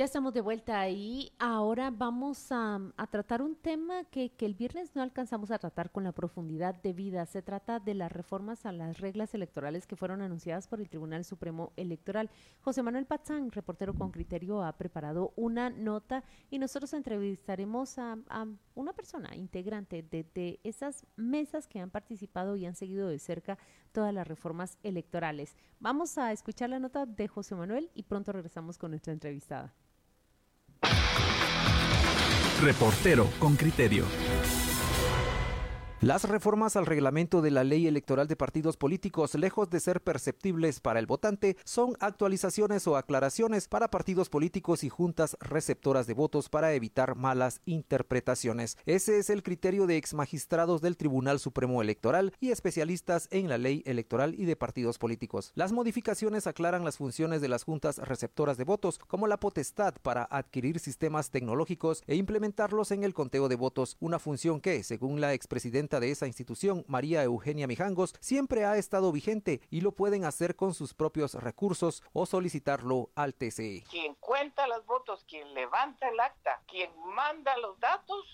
Ya estamos de vuelta ahí. Ahora vamos a, tratar un tema que, el viernes no alcanzamos a tratar con la profundidad debida. Se trata de las reformas a las reglas electorales que fueron anunciadas por el Tribunal Supremo Electoral. José Manuel Pazán, reportero con criterio, ha preparado una nota y nosotros entrevistaremos a, una persona integrante de, de esas mesas que han participado y han seguido de cerca todas las reformas electorales. Vamos a escuchar la nota de José Manuel y pronto regresamos con nuestra entrevistada. Reportero con criterio. Las reformas al reglamento de la ley electoral de partidos políticos, lejos de ser perceptibles para el votante, son actualizaciones o aclaraciones para partidos políticos y juntas receptoras de votos para evitar malas interpretaciones. Ese es el criterio de exmagistrados del Tribunal Supremo Electoral y especialistas en la ley electoral y de partidos políticos. Las modificaciones aclaran las funciones de las juntas receptoras de votos, como la potestad para adquirir sistemas tecnológicos e implementarlos en el conteo de votos, una función que, según la expresidenta de esa institución, María Eugenia Mijangos, siempre ha estado vigente y lo pueden hacer con sus propios recursos o solicitarlo al TCE. Quien cuenta los votos, quien levanta el acta, quien manda los datos,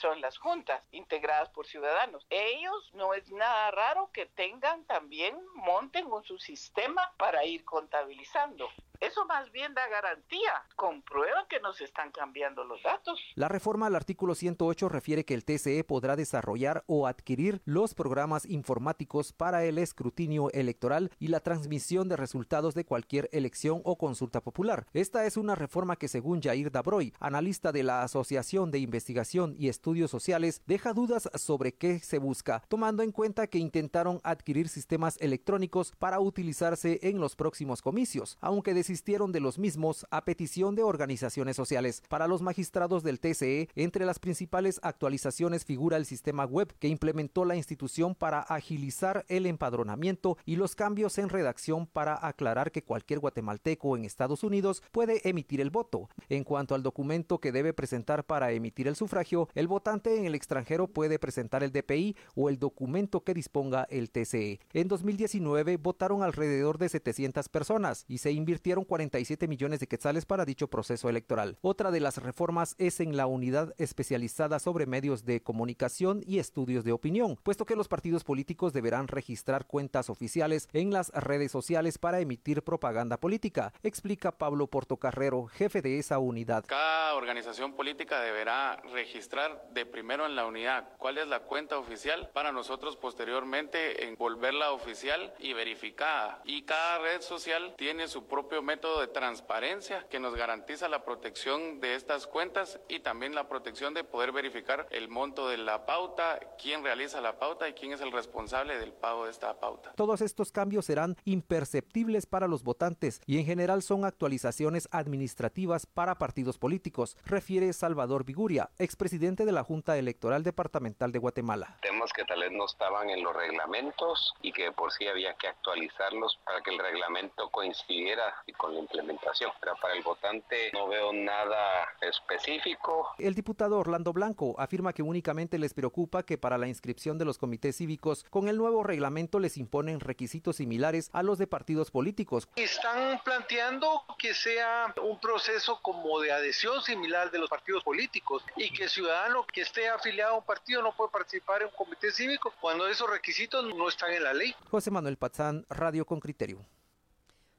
son las juntas integradas por ciudadanos. Ellos no es nada raro que tengan también, monten con su sistema para ir contabilizando. Eso más bien da garantía. Comprueban que nos están cambiando los datos. La reforma al artículo 108 refiere que el TCE podrá desarrollar o adquirir los programas informáticos para el escrutinio electoral y la transmisión de resultados de cualquier elección o consulta popular. Esta es una reforma que según Jair Dabroy, analista de la Asociación de Investigación y Estudios Sociales, deja dudas sobre qué se busca, tomando en cuenta que intentaron adquirir sistemas electrónicos para utilizarse en los próximos comicios, aunque de los mismos a petición de organizaciones sociales. Para los magistrados del TCE, entre las principales actualizaciones figura el sistema web que implementó la institución para agilizar el empadronamiento y los cambios en redacción para aclarar que cualquier guatemalteco en Estados Unidos puede emitir el voto. En cuanto al documento que debe presentar para emitir el sufragio, el votante en el extranjero puede presentar el DPI o el documento que disponga el TCE. En 2019 votaron alrededor de 700 personas y se invirtieron 47 millones de quetzales para dicho proceso electoral. Otra de las reformas es en la unidad especializada sobre medios de comunicación y estudios de opinión, puesto que los partidos políticos deberán registrar cuentas oficiales en las redes sociales para emitir propaganda política, explica Pablo Portocarrero, jefe de esa unidad. Cada organización política deberá registrar de primero en la unidad cuál es la cuenta oficial para nosotros posteriormente envolverla oficial y verificada. Y cada red social tiene su propio método de transparencia que nos garantiza la protección de estas cuentas y también la protección de poder verificar el monto de la pauta, quién realiza la pauta y quién es el responsable del pago de esta pauta. Todos estos cambios serán imperceptibles para los votantes y en general son actualizaciones administrativas para partidos políticos, refiere Salvador Viguria, expresidente de la Junta Electoral Departamental de Guatemala. Temas que tal vez no estaban en los reglamentos y que por sí había que actualizarlos para que el reglamento coincidiera con la implementación. Pero para el votante no veo nada específico. El diputado Orlando Blanco afirma que únicamente les preocupa que para la inscripción de los comités cívicos con el nuevo reglamento les imponen requisitos similares a los de partidos políticos. Están planteando que sea un proceso como de adhesión similar de los partidos políticos y que el ciudadano que esté afiliado a un partido no puede participar en un comité cívico cuando esos requisitos no están en la ley. José Manuel Pazán, Radio con Criterio.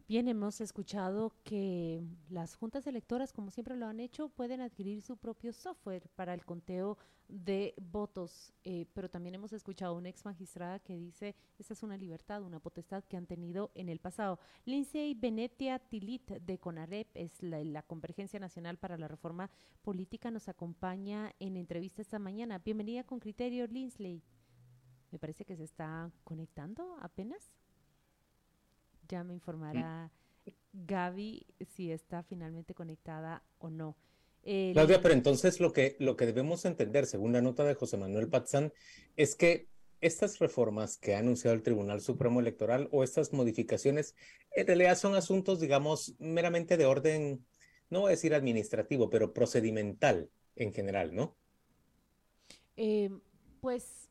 Bien, hemos escuchado que las juntas electoras, como siempre lo han hecho, pueden adquirir su propio software para el conteo de votos, eh, pero también hemos escuchado a una ex magistrada que dice, esta es una libertad, una potestad que han tenido en el pasado. Lindsay Benetia Tilit de CONAREP, es la, la Convergencia Nacional para la Reforma Política, nos acompaña en entrevista esta mañana. Bienvenida con criterio, Lindsay. Me parece que se está conectando apenas. Ya me informará Gaby si está finalmente conectada o no. Claudia, pero entonces lo que, lo que debemos entender, según la nota de José Manuel Patzán, es que estas reformas que ha anunciado el Tribunal Supremo Electoral o estas modificaciones, en realidad son asuntos, digamos, meramente de orden, no voy a decir administrativo, pero procedimental en general, ¿no? Eh, pues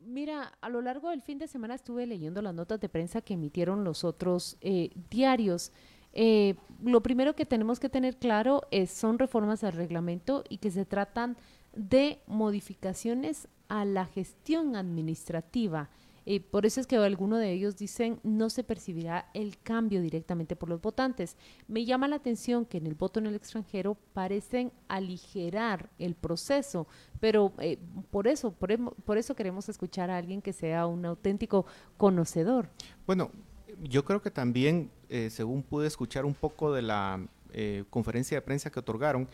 mira, a lo largo del fin de semana estuve leyendo las notas de prensa que emitieron los otros eh, diarios. Eh, lo primero que tenemos que tener claro es son reformas al reglamento y que se tratan de modificaciones a la gestión administrativa. Eh, por eso es que algunos de ellos dicen no se percibirá el cambio directamente por los votantes. Me llama la atención que en el voto en el extranjero parecen aligerar el proceso, pero eh, por eso, por, por, eso queremos escuchar a alguien que sea un auténtico conocedor. Bueno, yo creo que también, eh, según pude escuchar un poco de la conferencia de prensa que otorgaron,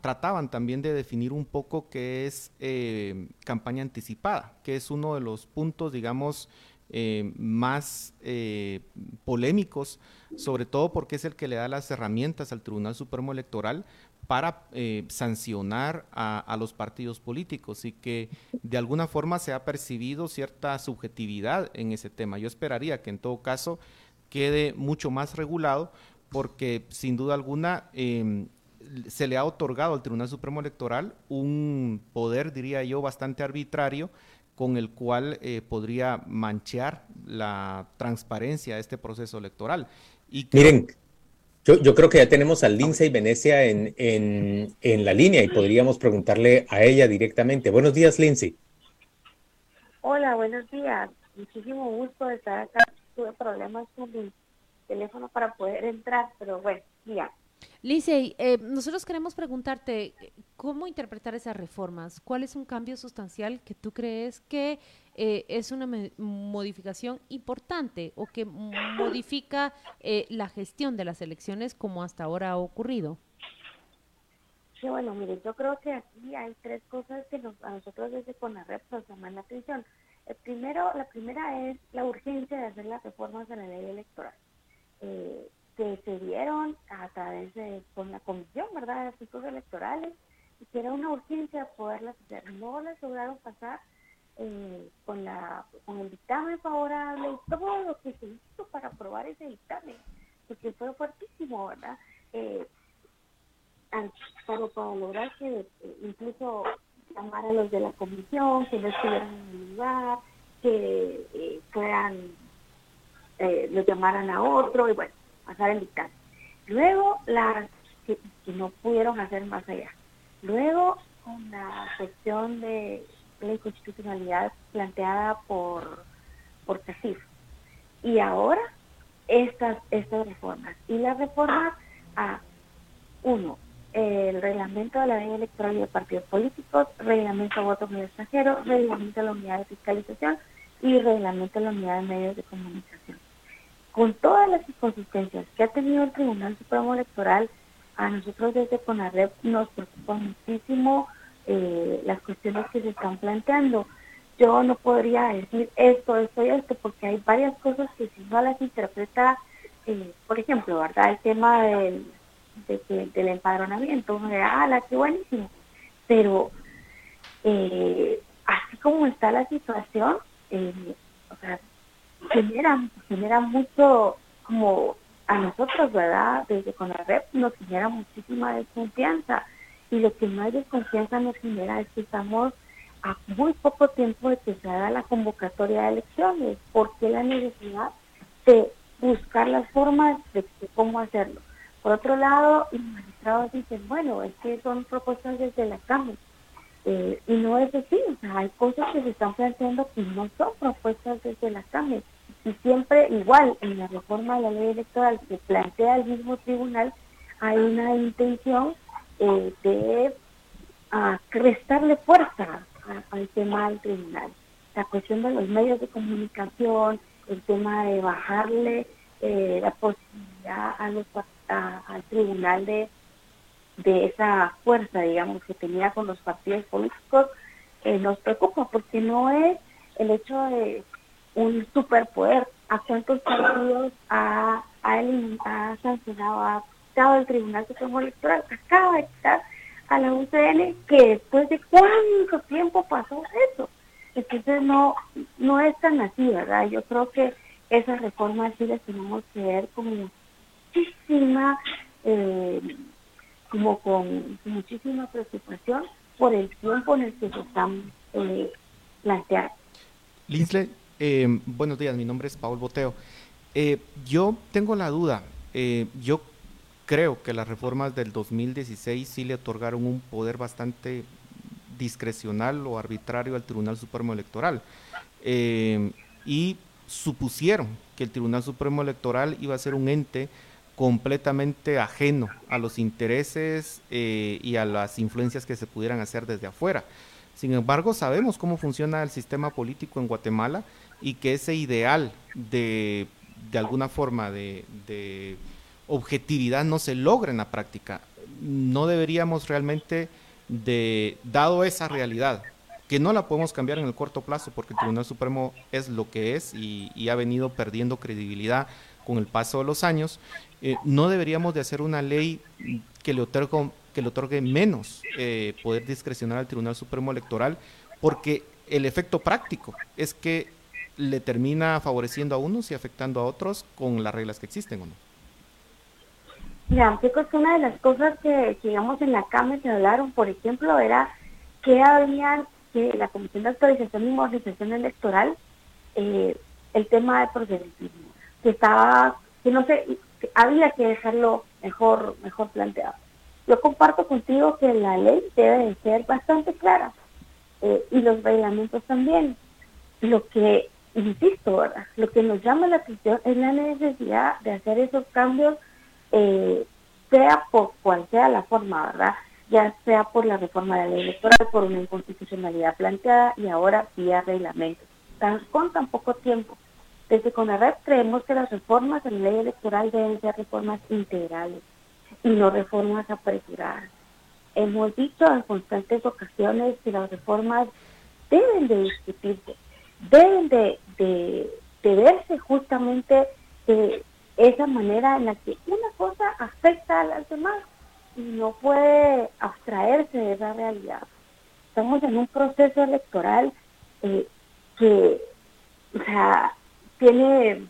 trataban también de definir un poco qué es eh, campaña anticipada, que es uno de los puntos, digamos, eh, más eh, polémicos, sobre todo porque es el que le da las herramientas al Tribunal Supremo Electoral para sancionar a, los partidos políticos y que de alguna forma se ha percibido cierta subjetividad en ese tema. Yo esperaría que en todo caso quede mucho más regulado porque sin duda alguna em, se le ha otorgado al Tribunal Supremo Electoral un poder, diría yo, bastante arbitrario con el cual eh, podría manchar la transparencia de este proceso electoral. Y Miren, yo, yo, creo que ya tenemos a Lindsay Venecia en, en, en, la línea y podríamos preguntarle a ella directamente. Buenos días, Lindsay. Hola, buenos días. Muchísimo gusto de estar acá. Tuve problemas con mi teléfono para poder entrar, pero bueno, ya. Licey, eh, nosotros queremos preguntarte cómo interpretar esas reformas. ¿Cuál es un cambio sustancial que tú crees que eh, es una modificación importante o que modifica eh, la gestión de las elecciones como hasta ahora ha ocurrido? Sí, bueno, mire, yo creo que aquí hay tres cosas que nos, a nosotros desde CONAREP nos llaman la atención. El primero, la primera es la urgencia de hacer las reformas de la ley electoral. Eh, que se dieron a través de con la comisión, ¿verdad?, de asuntos electorales, y que era una urgencia poderlas hacer. No las lograron pasar eh, con, la, con el dictamen favorable y todo lo que se hizo para aprobar ese dictamen, porque fue fuertísimo, ¿verdad? Eh, para, para lograr que eh, incluso llamar a los de la comisión, que no estuvieran en el lugar, que eh, fueran, los llamaran a otro, y bueno, pasar el dictamen. Luego, las que, no pudieron hacer más allá. Luego, con la cuestión de la inconstitucionalidad planteada por, por CACIF. Y ahora, estas, estas reformas. Y las reformas a, uno, el reglamento de la ley electoral y de partidos políticos, reglamento de votos en extranjero, reglamento de la unidad de fiscalización y reglamento de la unidad de medios de comunicación con todas las inconsistencias que ha tenido el Tribunal Supremo Electoral, a nosotros desde CONAREP nos preocupa muchísimo eh, las cuestiones que se están planteando. Yo no podría decir esto, esto y esto, porque hay varias cosas que si no las interpreta, eh, por ejemplo, ¿verdad? El tema del, del empadronamiento, ah, buenísimo. Pero eh, así como está la situación, o sea, genera, genera mucho como a nosotros, ¿verdad? Desde con la red nos genera muchísima desconfianza y lo que más desconfianza nos genera es que estamos a muy poco tiempo de que se haga la convocatoria de elecciones, porque la necesidad de buscar las formas de, cómo hacerlo. Por otro lado, los magistrados dicen, bueno, es que son propuestas desde la Cámara. Eh, y no es así, o sea, hay cosas que se están planteando que no son propuestas desde la Cámara. Y siempre igual, en la reforma de la ley electoral que plantea el mismo tribunal, hay una intención eh, de uh, restarle fuerza al tema del tribunal. La cuestión de los medios de comunicación, el tema de bajarle eh, la posibilidad a los, al tribunal de de esa fuerza, digamos, que tenía con los partidos políticos, eh, nos preocupa, porque no es el hecho de un superpoder. ¿A cuántos partidos ha, ha, sancionado, ha dado el Tribunal Supremo Electoral? Acaba de quitar a la UCL que después de cuánto tiempo pasó eso. Entonces no, no es tan así, ¿verdad? Yo creo que esas reformas sí las tenemos que ver como muchísima... Eh, como con muchísima preocupación por el tiempo en el que se están eh, planteando. Linsley, eh, buenos días, mi nombre es Paul Boteo. Eh, yo tengo la duda, yo creo que las reformas del 2016 sí le otorgaron un poder bastante discrecional o arbitrario al Tribunal Supremo Electoral y supusieron que el Tribunal Supremo Electoral iba a ser un ente completamente ajeno a los intereses eh, y a las influencias que se pudieran hacer desde afuera. Sin embargo, sabemos cómo funciona el sistema político en Guatemala y que ese ideal de, de alguna forma de, objetividad no se logra en la práctica. No deberíamos realmente de, dado esa realidad, que no la podemos cambiar en el corto plazo porque el Tribunal Supremo es lo que es y ha venido perdiendo credibilidad con el paso de los años, eh, no deberíamos de hacer una ley que le otorgue, que le otorgue menos eh, poder discrecional al Tribunal Supremo Electoral, porque el efecto práctico es que le termina favoreciendo a unos y afectando a otros con las reglas que existen o no. Mira, chicos, una de las cosas que, que digamos en la Cámara se hablaron, por ejemplo, era que habían que la Comisión de Actualización y Modernización Electoral, eh, el tema de proselitismo, que estaba, que no sé, que había que dejarlo mejor, mejor planteado. Yo comparto contigo que la ley debe de ser bastante clara eh, y los reglamentos también. Lo que, insisto, ¿verdad? lo que nos llama la atención es la necesidad de hacer esos cambios eh, sea por cual sea la forma, ¿verdad? Ya sea por la reforma de la ley electoral, por una inconstitucionalidad planteada y ahora vía reglamento. Tan, con tan poco tiempo. Desde CONAREP creemos que las reformas en la ley electoral deben ser reformas integrales y no reformas apresuradas. Hemos dicho en constantes ocasiones que las reformas deben de discutirse, deben de, de, de verse justamente de esa manera en la que una cosa afecta a las demás y no puede abstraerse de esa realidad. Estamos en un proceso electoral eh, que, o sea, tiene,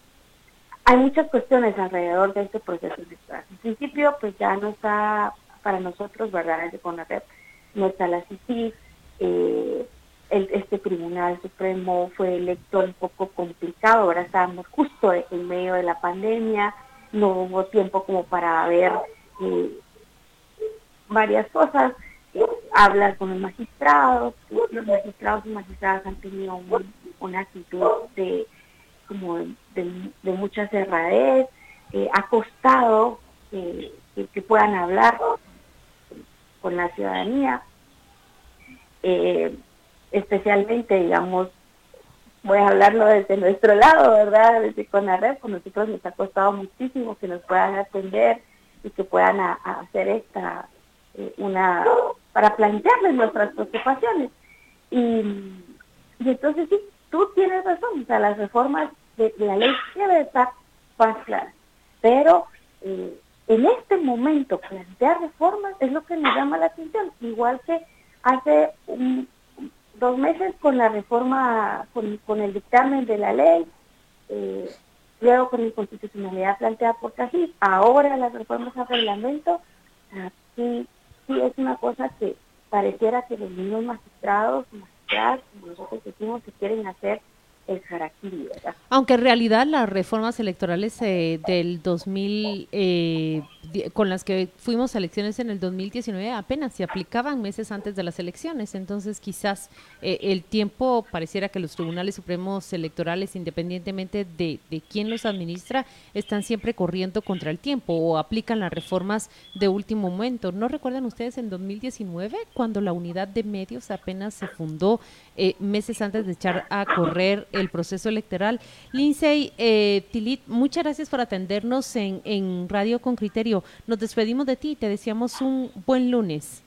hay muchas cuestiones alrededor de este proceso electoral. En principio, pues ya no está para nosotros, ¿verdad? Desde CONAREP, no está la CICI, eh, el, este Tribunal Supremo fue electo un poco complicado, ahora estábamos justo en medio de la pandemia, no hubo tiempo como para ver eh, varias cosas, hablar con los magistrados, los magistrados y magistradas han tenido un, una actitud de como de, de mucha cerradez, eh, ha costado que, que, puedan hablar con la ciudadanía. Eh, especialmente, digamos, voy a hablarlo desde nuestro lado, ¿verdad? Desde CONAREP, con nosotros nos ha costado muchísimo que nos puedan atender y que puedan hacer esta, eh, una, para plantearles nuestras preocupaciones. Y, entonces sí, tú tienes razón, o sea, las reformas de, la ley deben estar más claras, pero eh, en este momento plantear reformas es lo que nos llama la atención, igual que hace dos meses con la reforma, con, con el dictamen de la ley, eh, luego con la inconstitucionalidad planteada por Cají, ahora las reformas a reglamento, sí, sí es una cosa que pareciera que los mismos magistrados, magistradas, nosotros decimos que quieren hacer el harakiri, ¿verdad? Aunque en realidad las reformas electorales eh, del 2000, eh, con las que fuimos a elecciones en el 2019, apenas se aplicaban meses antes de las elecciones. Entonces, quizás eh, el tiempo pareciera que los tribunales supremos electorales, independientemente de, de quién los administra, están siempre corriendo contra el tiempo o aplican las reformas de último momento. ¿No recuerdan ustedes en 2019, cuando la unidad de medios apenas se fundó eh, meses antes de echar a correr el proceso electoral? Lindsay eh, Tilit, muchas gracias por atendernos en, en Radio con Criterio. Nos despedimos de ti y te deseamos un buen lunes.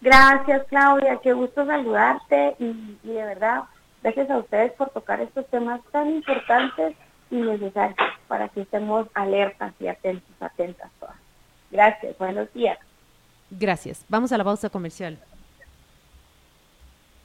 Gracias, Claudia. Qué gusto saludarte y, y, de verdad, gracias a ustedes por tocar estos temas tan importantes y necesarios para que estemos alertas y atentos, atentas todas. Gracias. Buenos días. Gracias. Vamos a la pausa comercial.